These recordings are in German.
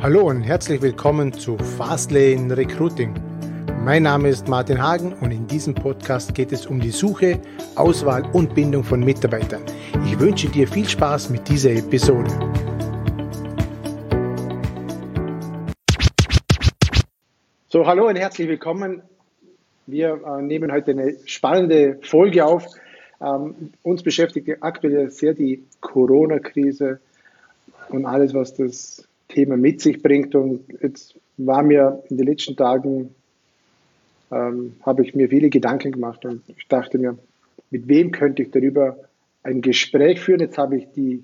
Hallo und herzlich willkommen zu Fastlane Recruiting. Mein Name ist Martin Hagen und in diesem Podcast geht es um die Suche, Auswahl und Bindung von Mitarbeitern. Ich wünsche dir viel Spaß mit dieser Episode. So, hallo und herzlich willkommen. Wir äh, nehmen heute eine spannende Folge auf. Ähm, uns beschäftigt aktuell sehr die Corona-Krise und alles, was das Thema mit sich bringt. Und jetzt war mir in den letzten Tagen, ähm, habe ich mir viele Gedanken gemacht und ich dachte mir, mit wem könnte ich darüber ein Gespräch führen? Jetzt habe ich die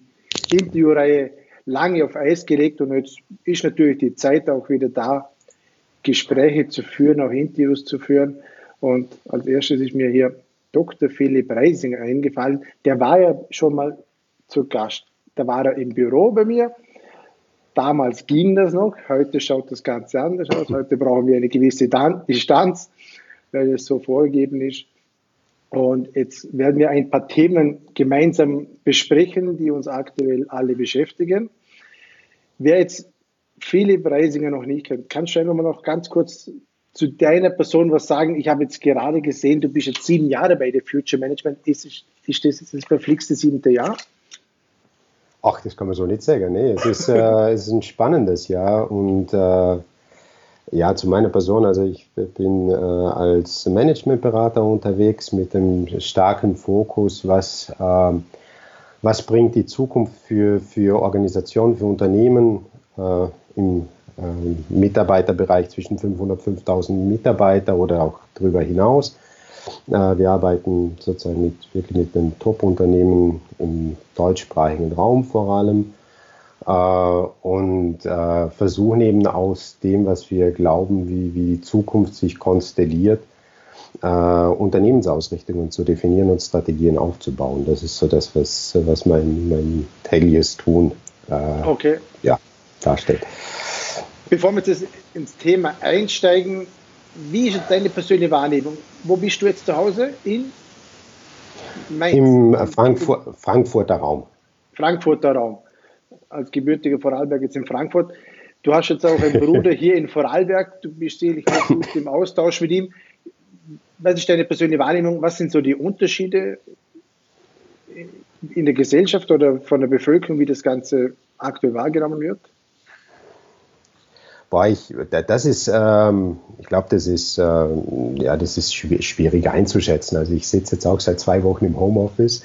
Interviewreihe lange auf Eis gelegt und jetzt ist natürlich die Zeit auch wieder da, Gespräche zu führen, auch Interviews zu führen. Und als erstes ist mir hier Dr. Philipp Reisinger eingefallen. Der war ja schon mal zu Gast. Da war er im Büro bei mir Damals ging das noch, heute schaut das Ganze anders aus. Heute brauchen wir eine gewisse Distanz, weil es so vorgegeben ist. Und jetzt werden wir ein paar Themen gemeinsam besprechen, die uns aktuell alle beschäftigen. Wer jetzt Philipp Reisinger noch nicht kennt, kannst du einfach mal noch ganz kurz zu deiner Person was sagen? Ich habe jetzt gerade gesehen, du bist jetzt sieben Jahre bei der Future Management. Ist, ist das jetzt das verflixte siebte Jahr? Ach, das kann man so nicht sagen. Nee, es ist, äh, es ist ein spannendes Jahr und äh, ja, zu meiner Person. Also ich bin äh, als Managementberater unterwegs mit einem starken Fokus, was, äh, was bringt die Zukunft für, für Organisationen, für Unternehmen äh, im äh, Mitarbeiterbereich zwischen 500 und 5000 Mitarbeiter oder auch darüber hinaus. Äh, wir arbeiten sozusagen mit, wirklich mit den Top-Unternehmen im deutschsprachigen Raum vor allem äh, und äh, versuchen eben aus dem, was wir glauben, wie, wie die Zukunft sich konstelliert, Unternehmensausrichtungen zu definieren und Strategien aufzubauen. Das ist so das, was, was mein, mein tägliches Tun okay. ja, darstellt. Bevor wir jetzt ins Thema einsteigen, wie ist deine persönliche Wahrnehmung? Wo bist du jetzt zu Hause? In Mainz? Im Frankfurt, Frankfurter Raum. Frankfurter Raum. Als gebürtiger Vorarlberg jetzt in Frankfurt. Du hast jetzt auch einen Bruder hier in Vorarlberg. Du bist sicherlich gut im Austausch mit ihm. Was ist deine persönliche Wahrnehmung? Was sind so die Unterschiede in der Gesellschaft oder von der Bevölkerung, wie das Ganze aktuell wahrgenommen wird? Boah, ich, das ist, ähm, ich glaube, das ist, äh, ja, das ist schwierig einzuschätzen. Also ich sitze jetzt auch seit zwei Wochen im Homeoffice.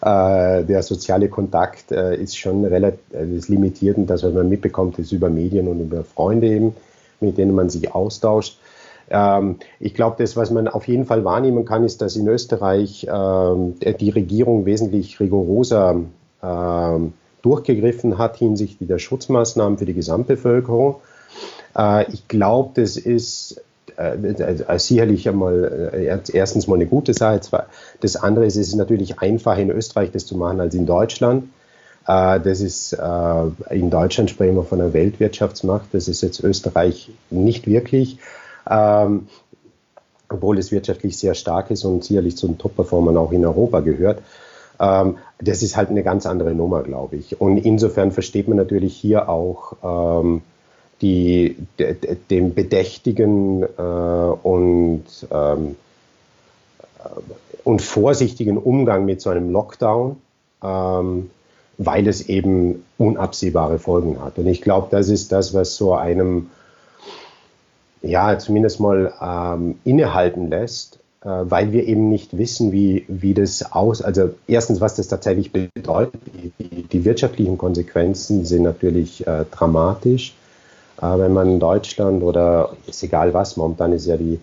Äh, der soziale Kontakt äh, ist schon relativ äh, ist limitiert und das, was man mitbekommt, ist über Medien und über Freunde eben, mit denen man sich austauscht. Ähm, ich glaube, das, was man auf jeden Fall wahrnehmen kann, ist, dass in Österreich ähm, die Regierung wesentlich rigoroser ähm, durchgegriffen hat hinsichtlich der Schutzmaßnahmen für die Gesamtbevölkerung. Äh, ich glaube, das ist äh, äh, sicherlich einmal erstens mal eine gute Sache. Das andere ist, es ist natürlich einfacher in Österreich das zu machen als in Deutschland. Das ist in Deutschland sprechen wir von einer Weltwirtschaftsmacht. Das ist jetzt Österreich nicht wirklich. Ähm, obwohl es wirtschaftlich sehr stark ist und sicherlich zu den Top-Performern auch in Europa gehört. Ähm, das ist halt eine ganz andere Nummer, glaube ich. Und insofern versteht man natürlich hier auch ähm, die, de, de, dem bedächtigen äh, und, ähm, äh, und vorsichtigen Umgang mit so einem Lockdown, ähm, weil es eben unabsehbare Folgen hat. Und ich glaube, das ist das, was so einem ja zumindest mal ähm, innehalten lässt, äh, weil wir eben nicht wissen, wie, wie das aus, also erstens, was das tatsächlich bedeutet. Die, die, wirtschaftlichen Konsequenzen sind natürlich äh, dramatisch. Äh, wenn man in Deutschland oder ist egal was, momentan ist ja die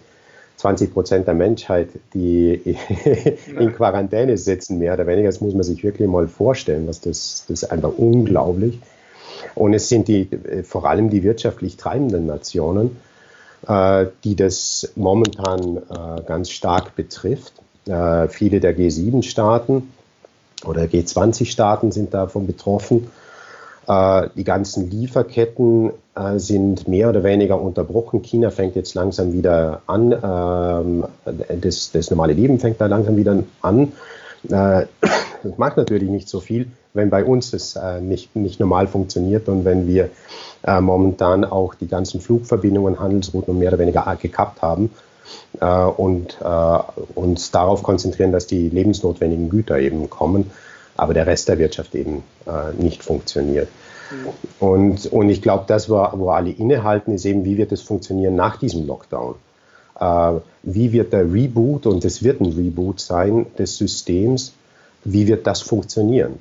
20 Prozent der Menschheit, die in Quarantäne sitzen, mehr oder weniger. Das muss man sich wirklich mal vorstellen, was das, das ist einfach unglaublich. Und es sind die, äh, vor allem die wirtschaftlich treibenden Nationen, äh, die das momentan ganz stark betrifft. Viele der G7-Staaten oder G20-Staaten sind davon betroffen. Äh, die ganzen Lieferketten äh, sind mehr oder weniger unterbrochen. China fängt jetzt langsam wieder an. Ähm, das, das normale Leben fängt da langsam wieder an. Äh, das macht natürlich nicht so viel, wenn bei uns es nicht, nicht normal funktioniert und wenn wir momentan auch die ganzen Flugverbindungen, Handelsrouten mehr oder weniger gekappt haben und uns darauf konzentrieren, dass die lebensnotwendigen Güter eben kommen, aber der Rest der Wirtschaft eben äh, nicht funktioniert. Mhm. Und, und ich glaube, das, wo, wo alle innehalten, ist eben, wie wird es funktionieren nach diesem Lockdown? Äh, wie wird der Reboot, und es wird ein Reboot sein, des Systems, wie wird das funktionieren?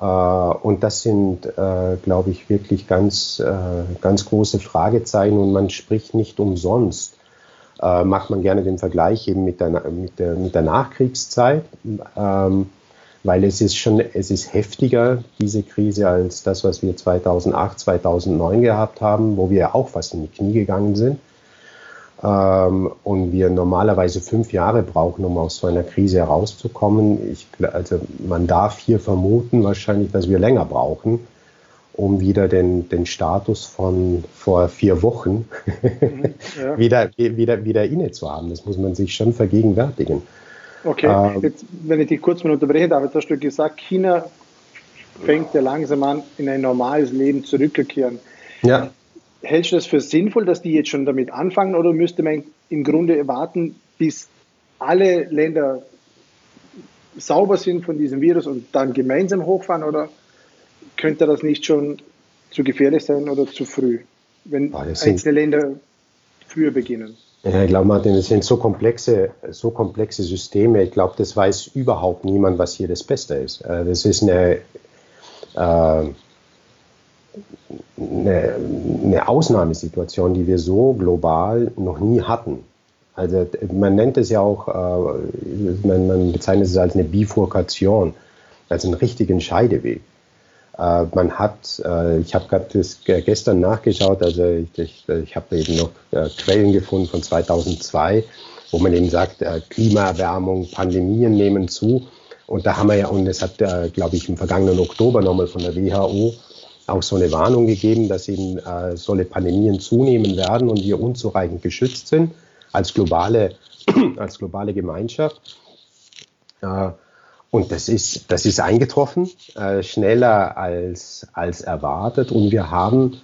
Äh, und das sind, äh, glaube ich, wirklich ganz, ganz große Fragezeichen und man spricht nicht umsonst. macht man gerne den Vergleich eben mit der, mit der, mit der Nachkriegszeit, ähm, weil es ist schon, es ist heftiger, diese Krise, als das, was wir 2008, 2009 gehabt haben, wo wir auch fast in die Knie gegangen sind ähm, und wir normalerweise fünf Jahre brauchen, um aus so einer Krise herauszukommen. Ich, also man darf hier vermuten wahrscheinlich, dass wir länger brauchen, um wieder den, den Status von vor vier Wochen mhm, ja. wieder, wieder, wieder inne zu haben. Das muss man sich schon vergegenwärtigen. Okay, ähm, jetzt, wenn ich dich kurz mal unterbreche, David, hast du gesagt, China fängt ja langsam an, in ein normales Leben zurückzukehren. Ja hältst du das für sinnvoll, dass die jetzt schon damit anfangen oder müsste man im Grunde warten, bis alle Länder sauber sind von diesem Virus und dann gemeinsam hochfahren oder könnte das nicht schon zu gefährlich sein oder zu früh, wenn ah, einzelne Länder früher beginnen? Ja, ich glaube, Martin, das sind so komplexe, so komplexe Systeme. Ich glaube, das weiß überhaupt niemand, was hier das Beste ist. Äh, das ist eine, äh, eine, eine Ausnahmesituation, die wir so global noch nie hatten. Also man nennt es ja auch, äh, man, man, bezeichnet es als eine Bifurkation, als einen richtigen Scheideweg. Äh, man hat, äh, ich habe gerade gestern nachgeschaut, also ich, ich, ich habe eben noch äh, Quellen gefunden von 2002, wo man eben sagt, Klimaerwärmung, Pandemien nehmen zu. Und da haben wir ja, und es hat, glaube ich, im vergangenen Oktober nochmal von der WHO auch so eine Warnung gegeben, dass eben äh, solche Pandemien zunehmen werden und wir unzureichend geschützt sind als globale, als globale Gemeinschaft. Äh, und das ist, das ist eingetroffen, äh, schneller als, als erwartet und wir haben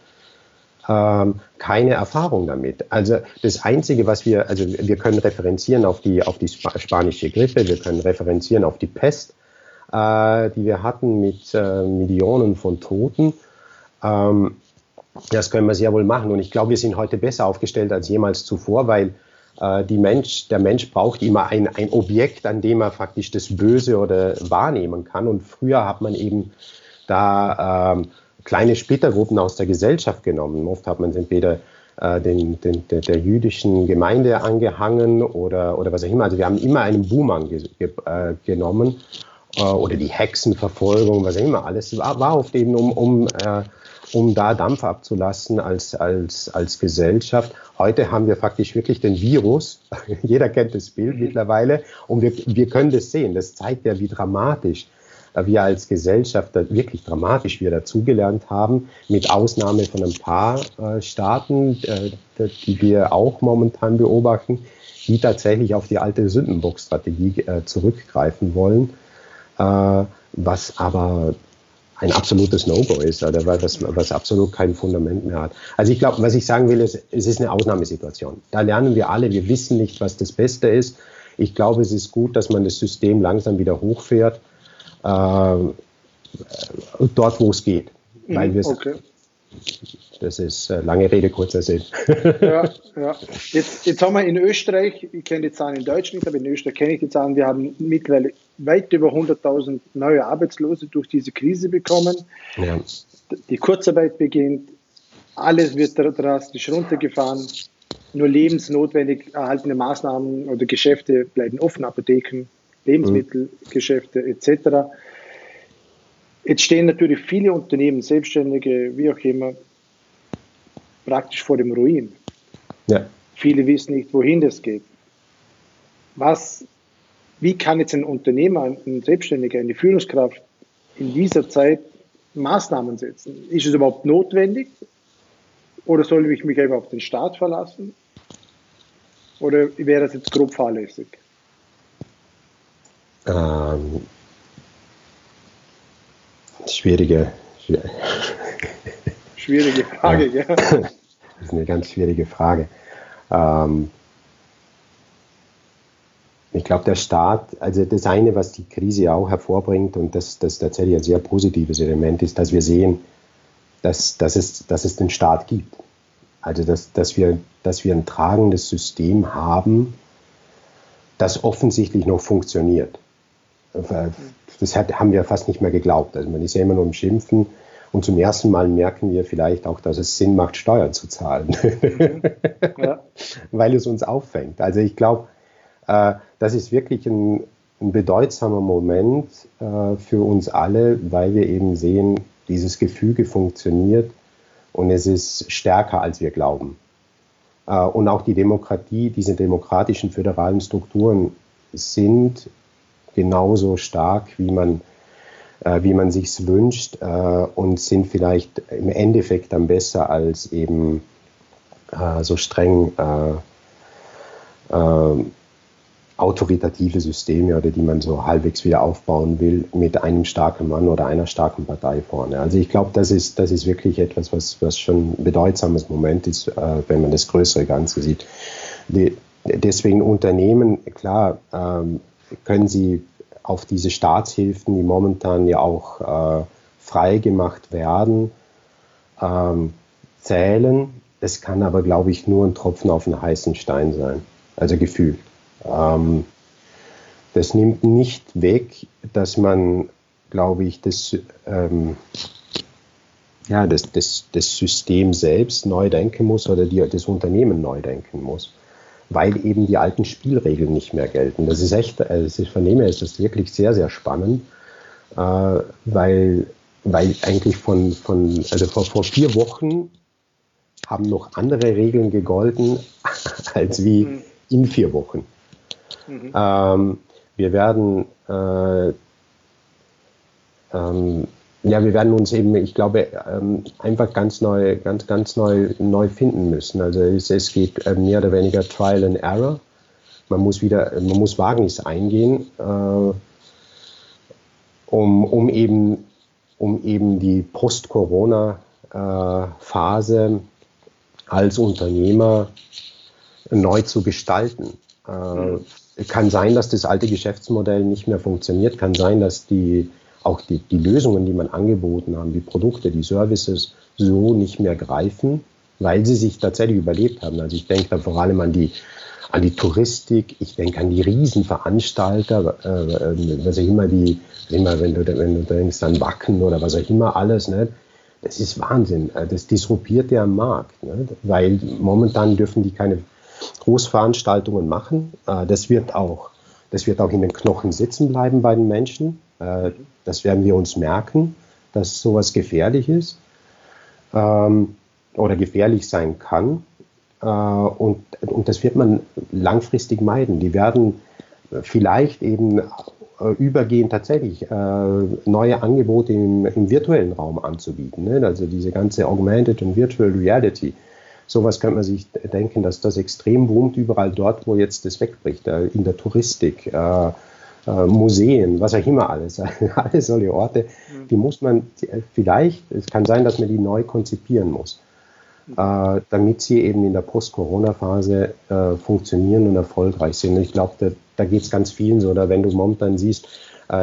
ähm, keine Erfahrung damit. Also das Einzige, was wir, also wir können referenzieren auf die, auf die spanische Grippe, wir können referenzieren auf die Pest, äh, die wir hatten mit äh, Millionen von Toten. Ähm, das können wir sehr wohl machen. Und ich glaube, wir sind heute besser aufgestellt als jemals zuvor, weil Mensch, der Mensch braucht immer ein, ein Objekt, an dem er faktisch das Böse oder wahrnehmen kann. Und früher hat man eben da ähm, kleine Splittergruppen aus der Gesellschaft genommen. Oft hat man entweder äh, den, den, der, der, jüdischen Gemeinde angehangen oder, oder was auch immer. Also wir haben immer einen Buhmann ge, ge, äh, genommen äh, oder die Hexenverfolgung, was auch immer. Alles war, war oft eben um, um äh, um da Dampf abzulassen als, als, als Gesellschaft. Heute haben wir faktisch wirklich den Virus. Jeder kennt das Bild mhm. mittlerweile und wir, wir können das sehen. Das zeigt ja, wie dramatisch wir als Gesellschaft wirklich dramatisch wir dazugelernt haben, mit Ausnahme von ein paar äh, Staaten, äh, die wir auch momentan beobachten, die tatsächlich auf die alte Sündenbock-Strategie äh, zurückgreifen wollen, was aber ein absolutes No-Go ist oder was, was absolut kein Fundament mehr hat. Also ich glaube, was ich sagen will, ist, es ist eine Ausnahmesituation. Da lernen wir alle, wir wissen nicht, was das Beste ist. Ich glaube, es ist gut, dass man das System langsam wieder hochfährt, äh, dort, wo es geht. Weil mhm, wir okay. Das ist äh, lange Rede, kurzer Sinn. ja, ja. Jetzt, jetzt haben wir in Österreich, ich kenne die Zahlen in Deutschland, aber in Österreich kenne ich die Zahlen, wir haben mittlerweile weit über 100.000 neue Arbeitslose durch diese Krise bekommen. Ja. Die Kurzarbeit beginnt, alles wird drastisch runtergefahren. Nur lebensnotwendig erhaltene Maßnahmen oder Geschäfte bleiben offen, Apotheken, Lebensmittelgeschäfte etc. Jetzt stehen natürlich viele Unternehmen, Selbstständige, wie auch immer, praktisch vor dem Ruin. Ja. Viele wissen nicht, wohin das geht. Was, wie kann jetzt ein Unternehmer, ein Selbstständiger, eine Führungskraft in dieser Zeit Maßnahmen setzen? Ist es überhaupt notwendig? Oder soll ich mich einfach auf den Staat verlassen? Oder wäre das jetzt grob fahrlässig? Ähm, schwierige, schwierige Frage, ja. ja. Das ist eine ganz schwierige Frage. Ähm, ich glaube, der Staat, also das eine, was die Krise auch hervorbringt, und das, das tatsächlich ein sehr positives Element ist, dass wir sehen, dass, dass, es, dass es den Staat gibt. Also dass, dass, wir, dass wir ein tragendes System haben, das offensichtlich noch funktioniert. Das hat, haben wir fast nicht mehr geglaubt. Also man ist ja immer nur im Schimpfen und zum ersten Mal merken wir vielleicht auch, dass es Sinn macht, Steuern zu zahlen, mhm. ja. weil es uns auffängt. Also ich glaube, äh, das ist wirklich ein, ein bedeutsamer Moment äh, für uns alle, weil wir eben sehen, dieses Gefüge funktioniert und es ist stärker, als wir glauben. Äh, und auch die Demokratie, diese demokratischen föderalen Strukturen sind genauso stark, wie man, äh, wie man sich wünscht äh, und sind vielleicht im Endeffekt dann besser als eben äh, so streng äh, äh, autoritative Systeme oder die man so halbwegs wieder aufbauen will mit einem starken Mann oder einer starken Partei vorne. Also ich glaube, das ist, das ist wirklich etwas, was, was schon ein bedeutsames Moment ist, äh, wenn man das größere Ganze sieht. Die, deswegen Unternehmen, klar, ähm, können sie auf diese Staatshilfen, die momentan ja auch äh, frei werden, ähm, zählen. Es kann aber, glaube ich, nur ein Tropfen auf einen heißen Stein sein, also gefühlt. Ähm, das nimmt nicht weg, dass man, glaube ich, das, ähm, ja, das, das, das System selbst neu denken muss oder die, das Unternehmen neu denken muss, weil eben die alten Spielregeln nicht mehr gelten. Das ist echt, also ich vernehme, ist das wirklich sehr, sehr spannend, äh, weil, weil eigentlich von, von also vor, vor vier Wochen haben noch andere Regeln gegolten als wie mhm. in vier Wochen. Mhm. Ähm, wir werden äh, ähm, ja, wir werden uns eben, ich glaube, ähm, einfach ganz neu, ganz, ganz neu, neu finden müssen. Also es, es geht äh, mehr oder weniger Trial and Error. Man muss wieder, man muss Wagnis eingehen, äh, um, um eben, um eben die Post-Corona-Phase äh, als Unternehmer neu zu gestalten. Äh, mhm kann sein, dass das alte Geschäftsmodell nicht mehr funktioniert, kann sein, dass die, auch die, die Lösungen, die man angeboten haben, die Produkte, die Services so nicht mehr greifen, weil sie sich tatsächlich überlebt haben. Also ich denke da vor allem an die, an die Touristik, ich denke an die Riesenveranstalter, äh, äh was auch immer die, immer wenn du, wenn du denkst an Wacken oder was auch immer alles, ne? das ist Wahnsinn. Äh, das disruptiert der Markt, ne? weil momentan dürfen die keine Großveranstaltungen machen. Äh, das wird auch, das wird auch in den Knochen sitzen bleiben bei den Menschen. Äh, das werden wir uns merken, dass sowas gefährlich ist ähm, oder gefährlich sein kann. Äh, und, und das wird man langfristig meiden. Die werden vielleicht eben übergehen, tatsächlich neue Angebote im, im virtuellen Raum anzubieten. Ne? Also diese ganze Augmented und Virtual Reality Sowas könnte man sich denken, dass das extrem boomt überall dort, wo jetzt das wegbricht, äh, in der Touristik, äh, äh, Museen, was auch immer alles, alle solche Orte, mhm. die muss man vielleicht, es kann sein, dass man die neu konzipieren muss, mhm. damit sie eben in der Post-Corona-Phase funktionieren und erfolgreich sind. ich glaube, da, da geht es ganz vielen so, oder wenn du momentan siehst,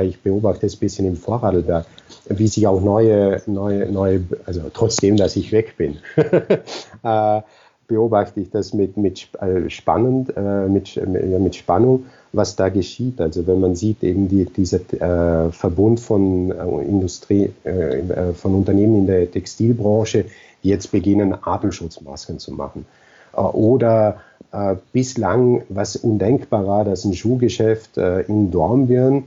ich beobachte es ein bisschen im Vorarlberg, wie sich auch neue, neue, neue, also trotzdem, dass ich weg bin, äh, beobachte ich das mit, mit äh, spannend, äh, mit, mit Spannung, was da geschieht. Also wenn man sieht eben die, dieser äh, Verbund von äh, Industrie, äh, äh, von Unternehmen in der Textilbranche, die jetzt beginnen, Atemschutzmasken zu machen. oder bislang, was undenkbar war, dass ein Schuhgeschäft in Dornbirn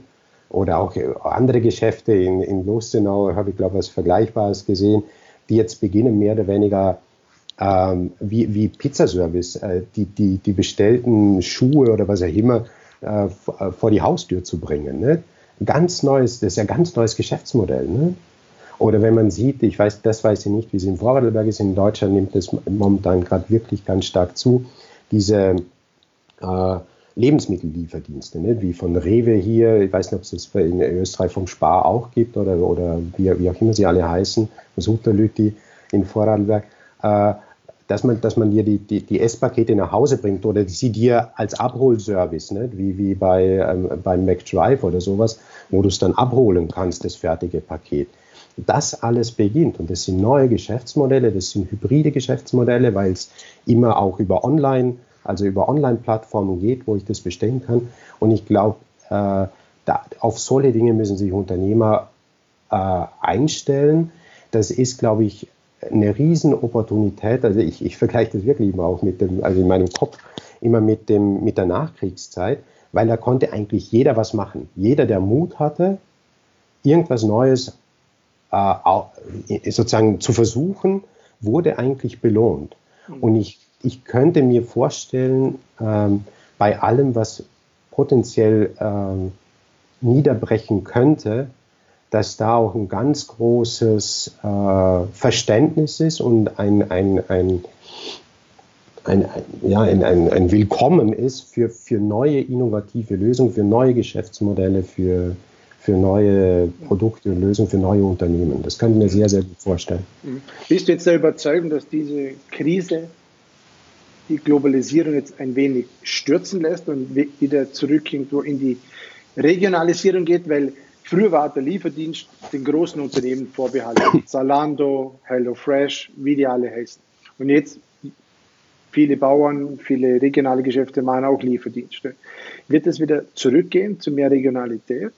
oder auch andere Geschäfte in, in Lustenau, habe ich glaube was Vergleichbares gesehen, die jetzt beginnen mehr oder weniger ähm, wie, wie Pizzaservice, äh, die, die, die bestellten Schuhe oder was auch immer äh, vor die Haustür zu bringen. Ne? Ganz neues, das ist ja ein ganz neues Geschäftsmodell. Ne? Oder wenn man sieht, ich weiß, das weiß ich nicht, wie es in Vorarlberg ist, in Deutschland nimmt das momentan gerade wirklich ganz stark zu, diese äh, Lebensmittellieferdienste, nicht? wie von Rewe hier, ich weiß nicht, ob es das in Österreich vom Spar auch gibt oder, oder wie, wie auch immer sie alle heißen, Suterlüti in Vorarlberg, äh, dass man, dass man dir die, die, die Esspakete nach Hause bringt oder sie dir als Abholservice, nicht? wie, wie bei, ähm, beim McDrive oder sowas, wo du es dann abholen kannst, das fertige Paket. Das alles beginnt und das sind neue Geschäftsmodelle, das sind hybride Geschäftsmodelle, weil es immer auch über Online, also über Online-Plattformen geht, wo ich das bestellen kann. Und ich glaube, äh, auf solche Dinge müssen sich Unternehmer äh, einstellen. Das ist, glaube ich, eine Riesenopportunität. Also ich, ich vergleiche das wirklich immer auch mit dem, also in meinem Kopf immer mit dem, mit der Nachkriegszeit, weil da konnte eigentlich jeder was machen. Jeder, der Mut hatte, irgendwas Neues äh, sozusagen zu versuchen, wurde eigentlich belohnt. Mhm. Und ich, ich könnte mir vorstellen, ähm, bei allem, was potenziell ähm, niederbrechen könnte, dass da auch ein ganz großes äh, Verständnis ist und ein, ein, ein, ein, ja, ein, ein, ein Willkommen ist für, für neue innovative Lösungen, für neue Geschäftsmodelle, für, für neue Produkte und Lösungen für neue Unternehmen. Das kann ich mir sehr, sehr gut vorstellen. Mhm. Bist du jetzt der Überzeugung, dass diese Krise die Globalisierung jetzt ein wenig stürzen lässt und wieder zurück in die Regionalisierung geht? Weil Früher war der Lieferdienst den großen Unternehmen vorbehalten. Zalando, HelloFresh, wie die alle heißen. Und jetzt viele Bauern, viele regionale Geschäfte machen auch Lieferdienste. Wird es wieder zurückgehen zu mehr Regionalität?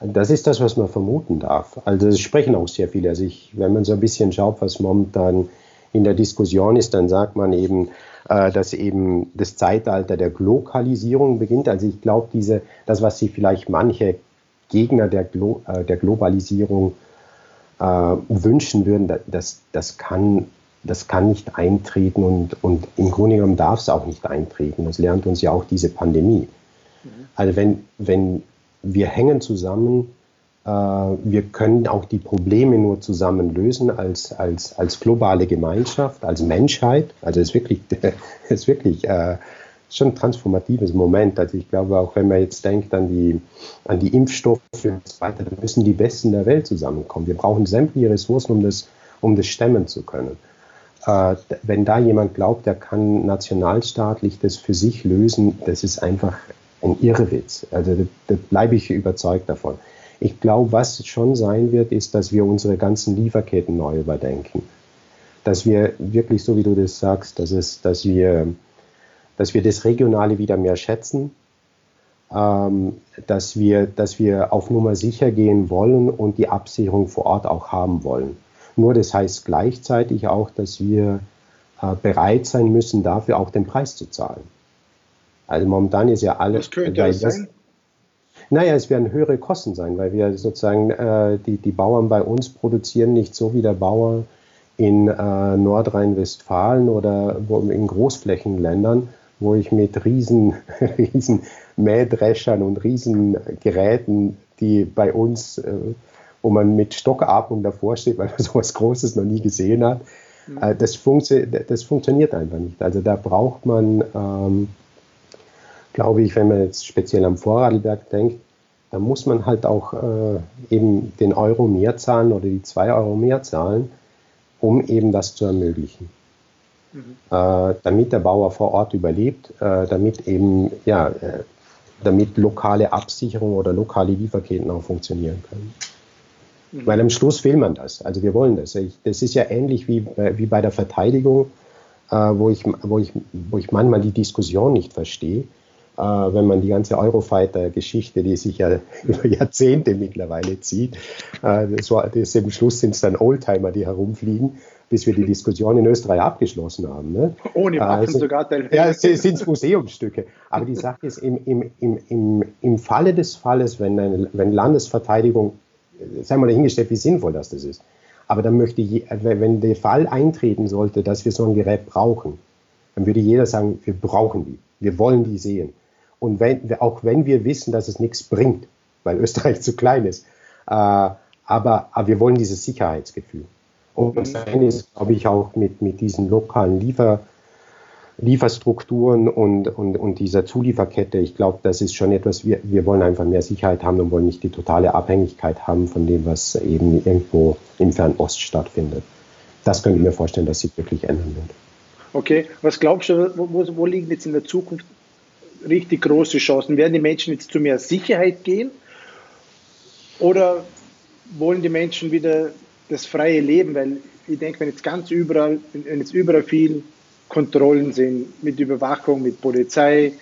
Das ist das, was man vermuten darf. Also es sprechen auch sehr viele. Also ich, wenn man so ein bisschen schaut, was momentan in der Diskussion ist, dann sagt man eben, äh, dass eben das Zeitalter der Glokalisierung beginnt. Also ich glaube, diese, das, was sich vielleicht manche Gegner der, Glo äh, der Globalisierung äh, wünschen würden, das, das, kann, das kann nicht eintreten und, und im Grunde genommen darf es auch nicht eintreten. Das lernt uns ja auch diese Pandemie. Mhm. Also wenn, wenn wir hängen zusammen, wir können auch die Probleme nur zusammen lösen als, als, als globale Gemeinschaft, als Menschheit. Also es ist wirklich, ist wirklich äh, schon ein transformatives Moment. Also ich glaube, auch wenn man jetzt denkt an die, an die Impfstoffe und so weiter, dann müssen die Besten der Welt zusammenkommen. Wir brauchen sämtliche Ressourcen, um das, um das stemmen zu können. Äh, wenn da jemand glaubt, der kann nationalstaatlich das für sich lösen, das ist einfach ein Irrwitz. Also da, da bleibe ich überzeugt davon. Ich glaube, was schon sein wird, ist, dass wir unsere ganzen Lieferketten neu überdenken. Dass wir wirklich, so wie du das sagst, dass, es, dass, wir, dass wir das Regionale wieder mehr schätzen, ähm, dass, wir, dass wir auf Nummer sicher gehen wollen und die Absicherung vor Ort auch haben wollen. Nur das heißt gleichzeitig auch, dass wir äh, bereit sein müssen, dafür auch den Preis zu zahlen. Also momentan ist ja alles. Was könnte das sein? Naja, es werden höhere Kosten sein, weil wir sozusagen äh, die, die Bauern bei uns produzieren nicht so wie der Bauer in äh, Nordrhein-Westfalen oder wo, in Großflächenländern, wo ich mit riesen, riesen Mähdreschern und riesen Geräten, die bei uns, äh, wo man mit Stockatmung davor steht, weil man sowas Großes noch nie gesehen hat, mhm. äh, das, funktio das funktioniert einfach nicht. Also da braucht man ähm, glaube ich, wenn man jetzt speziell am Vorarlberg denkt, da muss man halt auch äh, eben den Euro mehr zahlen oder die zwei Euro mehr zahlen, um eben das zu ermöglichen. Mhm. Äh, damit der Bauer vor Ort überlebt, äh, damit eben, ja, äh, damit lokale Absicherung oder lokale Lieferketten auch funktionieren können. Mhm. Weil am Schluss will man das. Also wir wollen das. Ich, das ist ja ähnlich wie, wie bei der Verteidigung, äh, wo, ich, wo, ich, wo ich manchmal die Diskussion nicht verstehe äh, wenn man die ganze Eurofighter-Geschichte, die sich ja über Jahrzehnte mittlerweile zieht, äh, das war, das im Schluss sind es dann Oldtimer, die herumfliegen, bis wir die Diskussion in Österreich abgeschlossen haben. Ne? Ohne Waffen also, sogar teilweise. Ja, es sind Museumsstücke. Aber die Sache ist, im, im, im, im, im Falle des Falles, wenn, eine, wenn Landesverteidigung, sei mal dahingestellt, wie sinnvoll das, das ist, aber dann möchte ich, wenn der Fall eintreten sollte, dass wir so ein Gerät brauchen, dann würde jeder sagen, wir brauchen die, wir wollen die sehen. Und wenn, auch wenn wir wissen, dass es nichts bringt, weil Österreich zu klein ist, äh, aber, aber wir wollen dieses Sicherheitsgefühl. Und mhm. dann ist, glaube ich, auch mit, mit diesen lokalen Liefer, Lieferstrukturen und, und, und dieser Zulieferkette, ich glaube, das ist schon etwas, wir, wir wollen einfach mehr Sicherheit haben und wollen nicht die totale Abhängigkeit haben von dem, was eben irgendwo im Fernost stattfindet. Das könnte ich mir vorstellen, dass sich wirklich ändern wird. Okay, was glaubst du, wo, wo liegen jetzt in der Zukunft richtig große Chancen? Werden die Menschen jetzt zu mehr Sicherheit gehen? Oder wollen die Menschen wieder das freie Leben? Weil ich denke, wenn jetzt ganz überall, wenn jetzt überall viel Kontrollen sind, mit Überwachung, mit Polizei,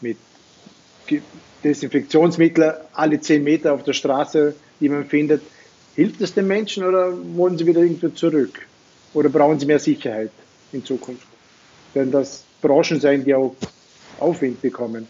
mit Desinfektionsmittel alle zehn Meter auf der Straße, die man findet, hilft es den Menschen oder wollen sie wieder irgendwo zurück? Oder brauchen sie mehr Sicherheit in Zukunft? Werden das Branchen sein, die auch Aufwind bekommen?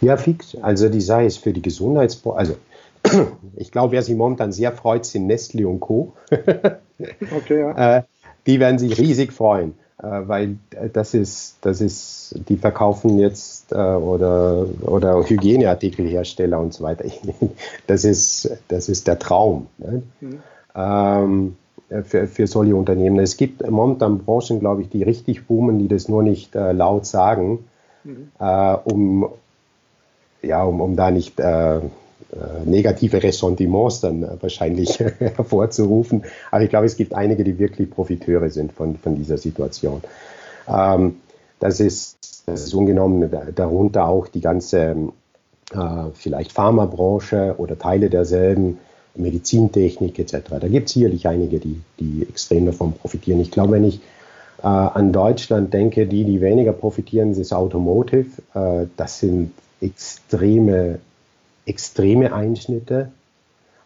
Ja, fix. Also die sei es für die Gesundheitsbranche, also ich glaube, wer sich momentan sehr freut, sind Nestle und Co. okay, ja. Äh, die werden sich riesig freuen, äh, weil äh, das ist, das ist, die verkaufen jetzt oder, oder Hygieneartikelhersteller und so weiter. Das ist, das ist der Traum. Ne? Mhm. Ähm, für, für solche Unternehmen. Es gibt momentan Branchen, glaube ich, die richtig boomen, die das nur nicht laut sagen, mhm. äh, um, ja, um, um da nicht äh, äh, negative Ressentiments dann wahrscheinlich hervorzurufen. Aber ich glaube, es gibt einige, die wirklich Profiteure sind von, von dieser Situation. Ähm, das, ist, das ist ungenommen darunter auch die ganze äh, vielleicht Pharmabranche oder Teile derselben, Medizintechnik etc. Da gibt es sicherlich einige, die, die extrem davon profitieren. Ich glaube, wenn ich äh, an Deutschland denke, die, die weniger profitieren, ist Automotive. Äh, das sind extreme extreme Einschnitte.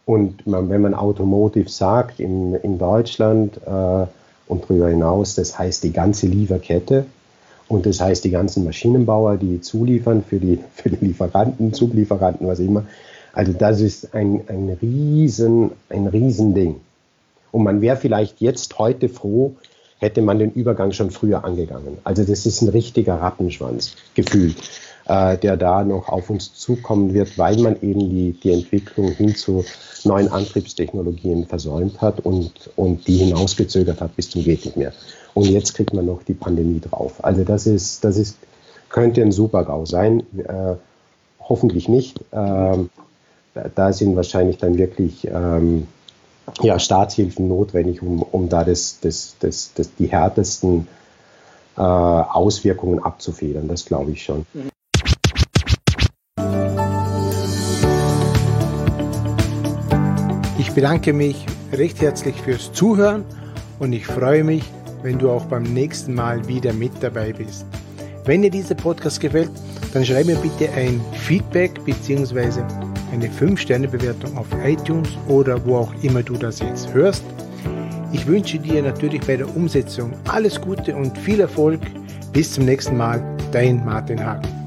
Und man, wenn man Automotive sagt in, in Deutschland äh, und darüber hinaus, das heißt die ganze Lieferkette und das heißt die ganzen Maschinenbauer, die zuliefern für die, für die Lieferanten, Sublieferanten, was immer. Also das ist ein, ein riesen, ein Riesending. Und man wäre vielleicht jetzt heute froh, hätte man den Übergang schon früher angegangen. Also das ist ein richtiger Rattenschwanz, gefühlt äh, der da noch auf uns zukommen wird, weil man eben die, die Entwicklung hin zu neuen Antriebstechnologien versäumt hat und, und die hinausgezögert hat bis zum geht nicht mehr. Und jetzt kriegt man noch die Pandemie drauf. Also das ist, das ist, könnte ein Super-GAU sein. Äh, hoffentlich nicht. Ähm, da sind wahrscheinlich dann wirklich ähm, ja, Staatshilfen notwendig, um, um da das, das, das, das, die härtesten äh, Auswirkungen abzufedern. Das glaube ich schon. Mhm. Ich bedanke mich recht herzlich fürs Zuhören und ich freue mich, wenn du auch beim nächsten Mal wieder mit dabei bist. Wenn dir dieser Podcast gefällt, dann schreib mir bitte ein Feedback bzw. eine 5-Sterne-Bewertung auf iTunes oder wo auch immer du das jetzt hörst. Ich wünsche dir natürlich bei der Umsetzung alles Gute und viel Erfolg. Bis zum nächsten Mal, dein Martin Hagen.